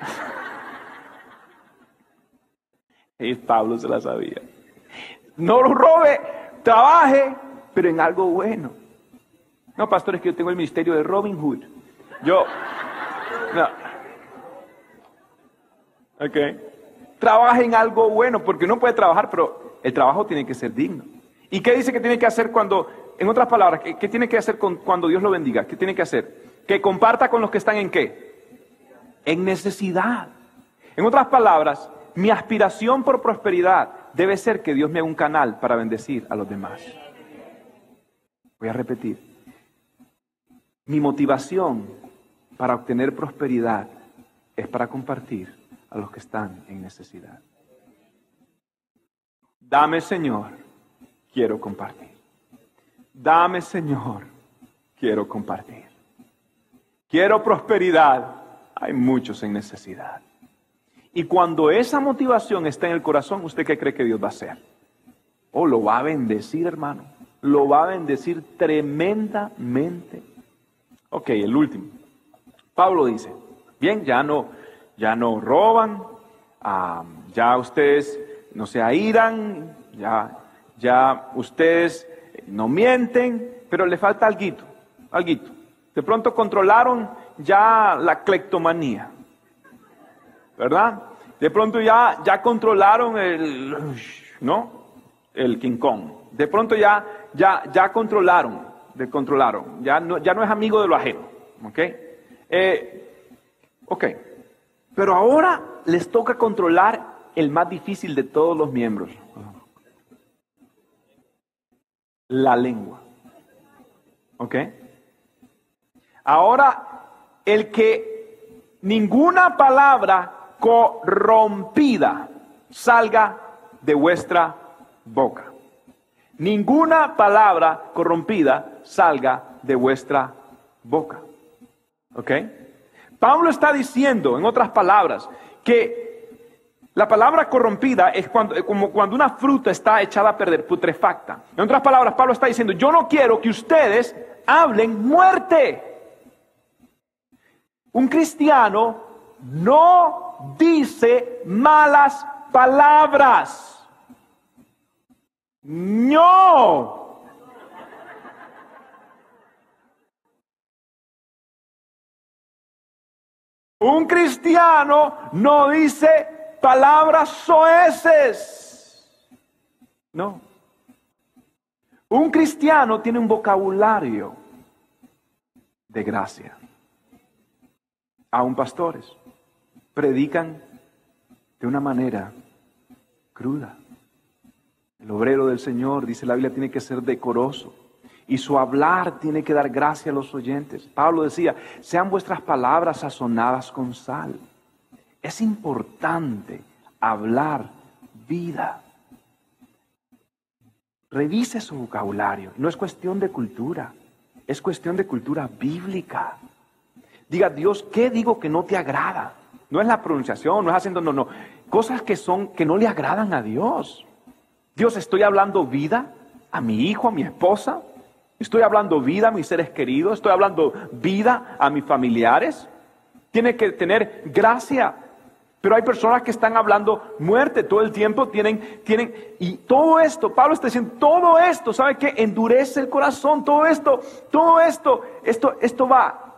y Pablo se la sabía. No lo robe, trabaje pero en algo bueno. No, pastor, es que yo tengo el ministerio de Robin Hood. Yo, no. Ok. trabaje en algo bueno, porque uno puede trabajar, pero el trabajo tiene que ser digno. ¿Y qué dice que tiene que hacer cuando, en otras palabras, qué, tiene que hacer cuando Dios lo bendiga? ¿Qué tiene que hacer? Que comparta con los que están en qué? En necesidad. En otras palabras, mi aspiración por prosperidad debe ser que Dios me haga un canal para bendecir a los demás. Voy a repetir. Mi motivación para obtener prosperidad es para compartir a los que están en necesidad. Dame, Señor, quiero compartir. Dame, Señor, quiero compartir. Quiero prosperidad. Hay muchos en necesidad. Y cuando esa motivación está en el corazón, ¿usted qué cree que Dios va a hacer? Oh, lo va a bendecir, hermano. Lo va a bendecir tremendamente. Ok, el último. Pablo dice, bien, ya no, ya no roban, ya ustedes no se airan, ya, ya ustedes no mienten, pero le falta algo, algo. De pronto controlaron ya la clectomanía, ¿verdad? De pronto ya, ya controlaron el, ¿no? El King Kong. De pronto ya, ya, ya controlaron, de controlaron. Ya no, ya no es amigo de lo ajeno, ¿ok? Eh, ok. Pero ahora les toca controlar el más difícil de todos los miembros. La lengua. ¿Ok? Ahora, el que ninguna palabra corrompida salga de vuestra boca. Ninguna palabra corrompida salga de vuestra boca. ¿Ok? Pablo está diciendo, en otras palabras, que la palabra corrompida es cuando, como cuando una fruta está echada a perder, putrefacta. En otras palabras, Pablo está diciendo, yo no quiero que ustedes hablen muerte. Un cristiano no dice malas palabras. No. Un cristiano no dice palabras soeces. No. Un cristiano tiene un vocabulario de gracia. Aún pastores predican de una manera cruda. El obrero del Señor, dice la Biblia, tiene que ser decoroso y su hablar tiene que dar gracia a los oyentes. Pablo decía, sean vuestras palabras sazonadas con sal. Es importante hablar vida. Revise su vocabulario. No es cuestión de cultura, es cuestión de cultura bíblica. Diga, Dios, ¿qué digo que no te agrada? No es la pronunciación, no es haciendo, no, no. Cosas que son, que no le agradan a Dios. Dios, estoy hablando vida a mi hijo, a mi esposa, Estoy hablando vida a mis seres queridos, estoy hablando vida a mis familiares. Tiene que tener gracia. Pero hay personas que están hablando muerte todo el tiempo, tienen, tienen, y todo esto, Pablo está diciendo, todo esto, ¿sabe qué? Endurece el corazón, todo esto, todo esto, esto, esto va,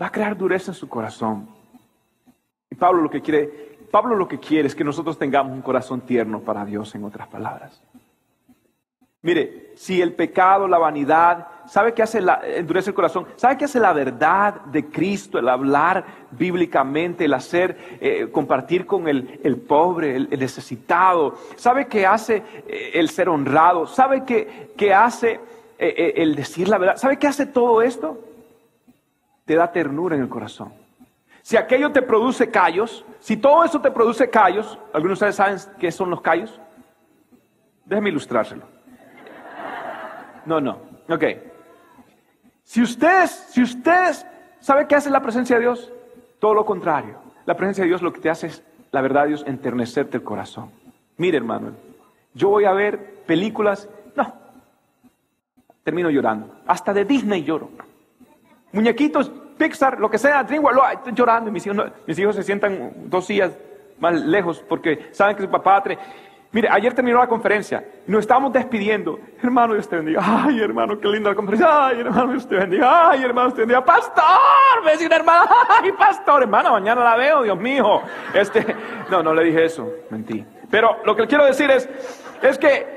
va a crear dureza en su corazón. Y Pablo lo que quiere, Pablo lo que quiere es que nosotros tengamos un corazón tierno para Dios, en otras palabras. Mire, si el pecado, la vanidad, ¿sabe qué hace la, endurece el corazón? ¿Sabe qué hace la verdad de Cristo, el hablar bíblicamente, el hacer, eh, compartir con el, pobre, el, necesitado? ¿Sabe qué hace eh, el ser honrado? ¿Sabe qué, hace eh, el decir la verdad? ¿Sabe qué hace todo esto? Te da ternura en el corazón. Si aquello te produce callos, si todo eso te produce callos, ¿algunos de ustedes saben qué son los callos? Déjeme ilustrárselo. No, no. Ok. Si ustedes, si ustedes, ¿sabe qué hace la presencia de Dios? Todo lo contrario. La presencia de Dios lo que te hace es, la verdad Dios, enternecerte el corazón. Mire, hermano, yo voy a ver películas, no, termino llorando. Hasta de Disney lloro. Muñequitos, Pixar, lo que sea, DreamWorks, llorando. Mis hijos, mis hijos se sientan dos sillas más lejos porque saben que su papá Mire, ayer terminó la conferencia nos estábamos despidiendo. Hermano, Dios te bendiga. Ay, hermano, qué linda la conferencia. Ay, hermano, Dios te bendiga. Ay, hermano, Dios te bendiga. Pastor, una hermana. Ay, pastor, hermana, mañana la veo, Dios mío. Este, no, no le dije eso, mentí. Pero lo que quiero decir es, es que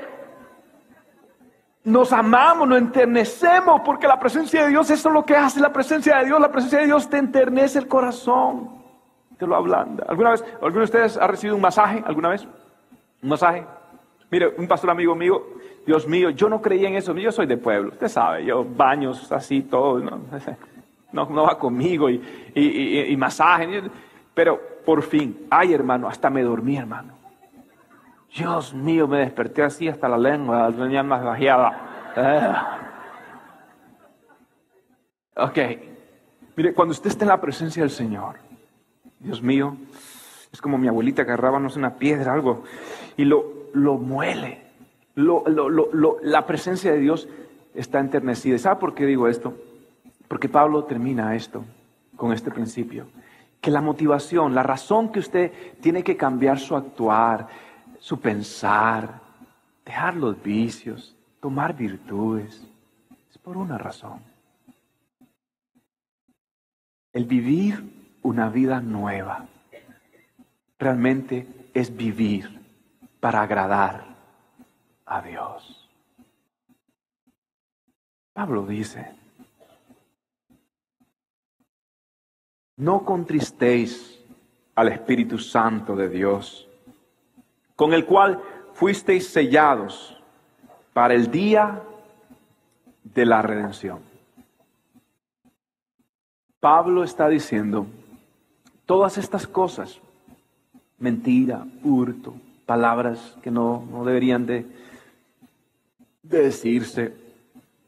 nos amamos, nos enternecemos, porque la presencia de Dios, eso es lo que hace la presencia de Dios. La presencia de Dios te enternece el corazón, te lo ablanda. ¿Alguna vez, alguno de ustedes ha recibido un masaje alguna vez? un masaje. Mire, un pastor amigo mío, Dios mío, yo no creía en eso, yo soy de pueblo, usted sabe, yo baños así, todo, no, no, va conmigo y, y, masaje, pero por fin, ay hermano, hasta me dormí hermano. Dios mío, me desperté así hasta la lengua, tenía más bajeada. Ah. Ok, mire, cuando usted está en la presencia del Señor, Dios mío, es como mi abuelita agarraba, no sé, una piedra, algo, y lo, lo muele. Lo, la presencia de Dios está enternecida. ¿Sabe por qué digo esto? Porque Pablo termina esto con este principio. Que la motivación, la razón que usted tiene que cambiar su actuar, su pensar, dejar los vicios, tomar virtudes, es por una razón. El vivir una vida nueva realmente es vivir para agradar a Dios. Pablo dice, no contristéis al Espíritu Santo de Dios, con el cual fuisteis sellados para el día de la redención. Pablo está diciendo, todas estas cosas, mentira, hurto, palabras que no, deberían de, decirse,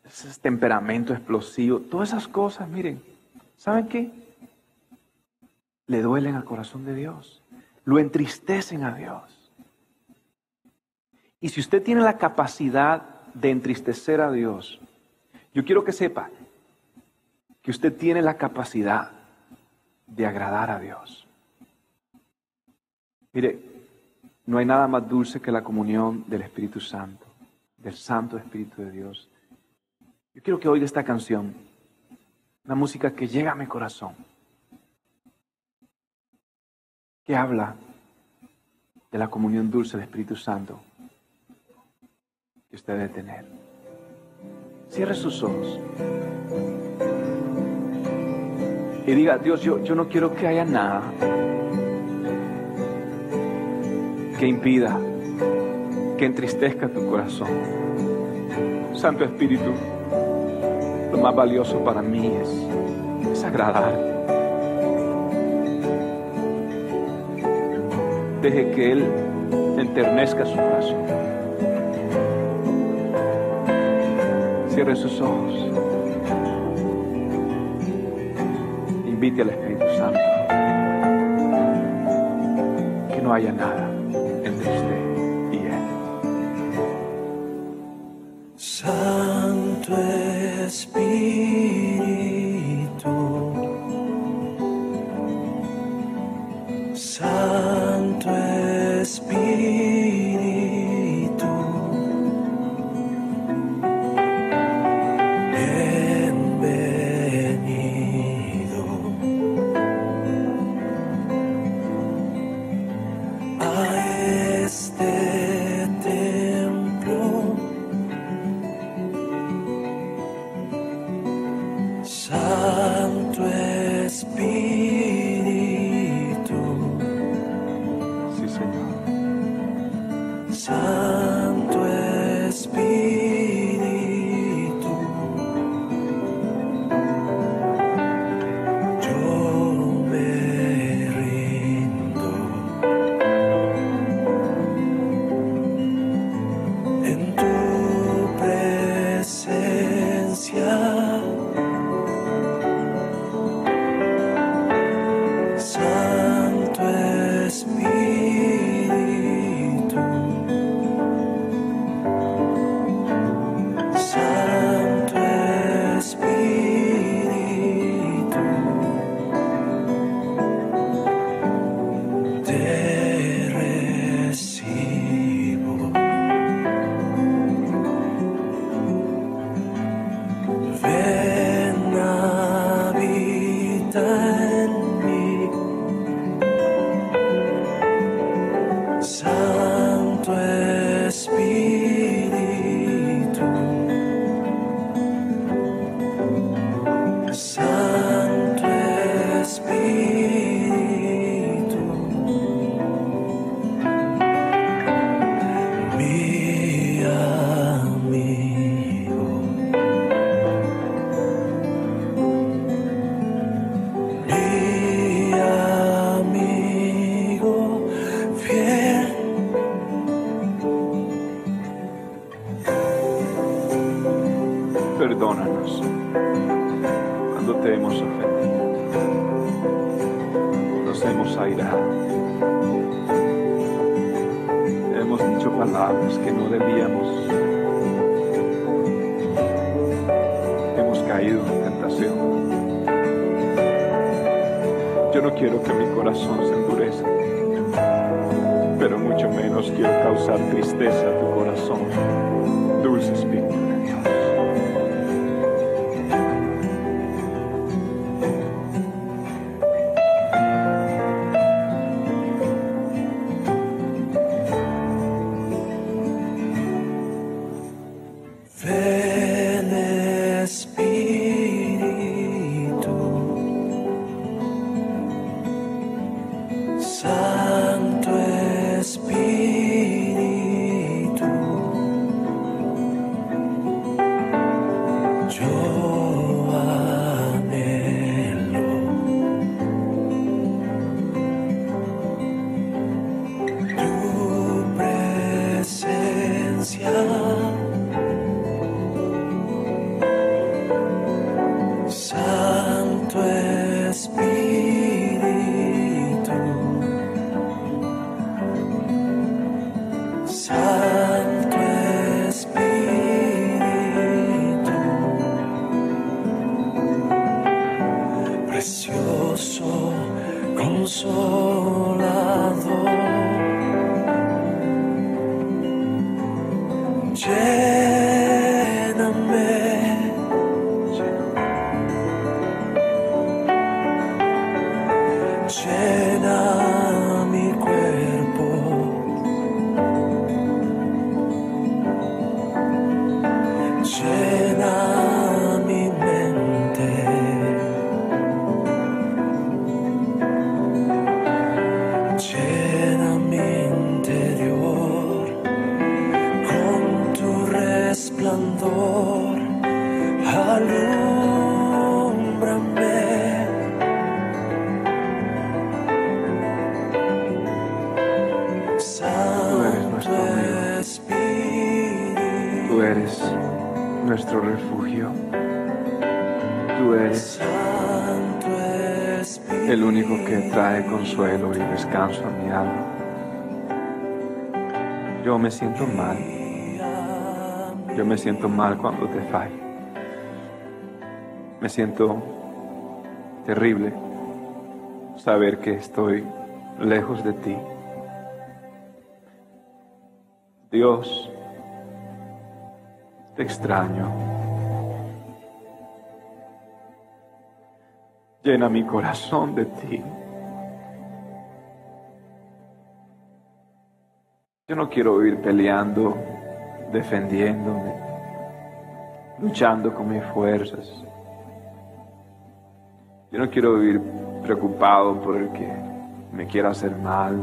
ese temperamento explosivo, todas esas cosas, miren, ¿saben qué? Le duelen al corazón de Dios, lo entristecen a Dios. Y si usted tiene la capacidad de entristecer a Dios, yo quiero que sepa que usted tiene la capacidad de agradar a Dios. Mire, no hay nada más dulce que la comunión del Espíritu Santo, del Santo Espíritu de Dios. Yo quiero que oiga esta canción, una música que llega a mi corazón, que habla de la comunión dulce del Espíritu Santo que usted debe tener. Cierre sus ojos y diga, Dios, yo, yo no quiero que haya nada que impida que entristezca tu corazón. Santo Espíritu, lo más valioso para mí es, es agradar. Deje que Él enternezca su corazón. Cierre sus ojos. Invite al Espíritu Santo. Que no haya nada quiero que mi corazón se endurezca, pero mucho menos quiero causar tristeza a tu corazón, dulce Espíritu. Descanso a mi alma. Yo me siento mal. Yo me siento mal cuando te fallo. Me siento terrible saber que estoy lejos de ti. Dios, te extraño. Llena mi corazón de ti. Yo no quiero ir peleando, defendiéndome, luchando con mis fuerzas. Yo no quiero vivir preocupado por el que me quiera hacer mal.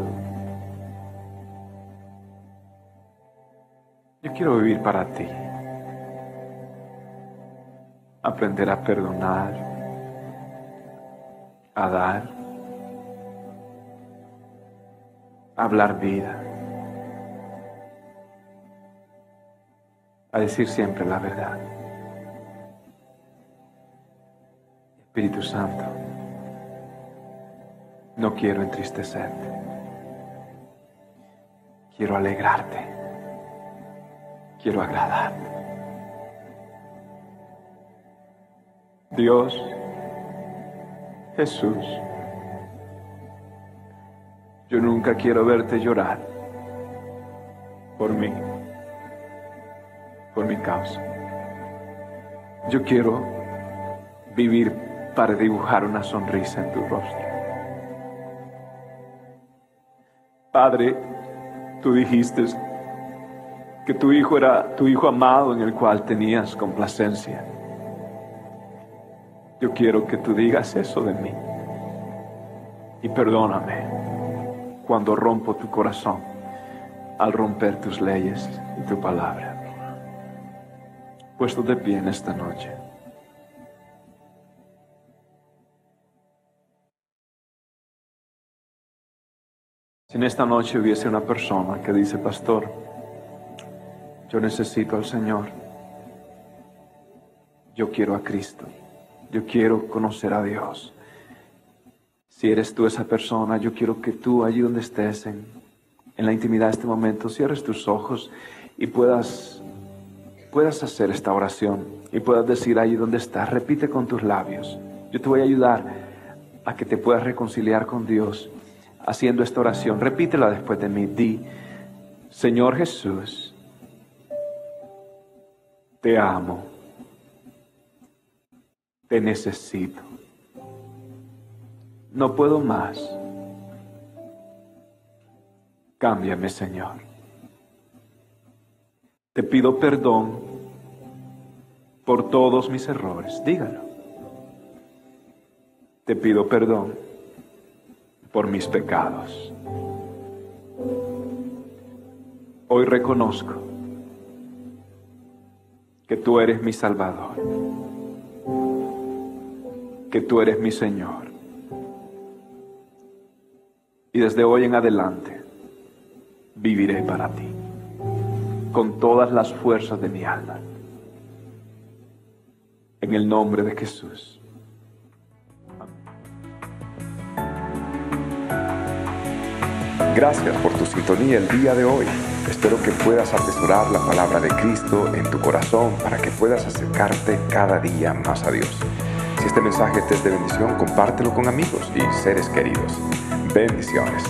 Yo quiero vivir para ti. Aprender a perdonar, a dar, a hablar vida, a decir siempre la verdad. Espíritu Santo, no quiero entristecerte, quiero alegrarte, quiero agradarte. Dios, Jesús, yo nunca quiero verte llorar por mí, por mi causa. Yo quiero vivir para dibujar una sonrisa en tu rostro. Padre, tú dijiste que tu hijo era tu hijo amado en el cual tenías complacencia. Yo quiero que tú digas eso de mí. Y perdóname cuando rompo tu corazón al romper tus leyes y tu palabra. Puesto de pie en esta noche. Si en esta noche hubiese una persona que dice, pastor, yo necesito al Señor, yo quiero a Cristo, yo quiero conocer a Dios. Si eres tú esa persona, yo quiero que tú allí donde estés, en, en la intimidad de este momento, cierres tus ojos y puedas, puedas hacer esta oración y puedas decir allí donde estás, repite con tus labios. Yo te voy a ayudar a que te puedas reconciliar con Dios haciendo esta oración. Repítela después de mí. Di, Señor Jesús, te amo, te necesito, no puedo más. Cámbiame, Señor. Te pido perdón por todos mis errores. Dígalo. Te pido perdón por mis pecados. Hoy reconozco que tú eres mi Salvador, que tú eres mi Señor. Y desde hoy en adelante viviré para ti, con todas las fuerzas de mi alma. En el nombre de Jesús. Gracias por tu sintonía el día de hoy. Espero que puedas atesorar la palabra de Cristo en tu corazón para que puedas acercarte cada día más a Dios. Si este mensaje te es de bendición, compártelo con amigos y seres queridos. Bendiciones.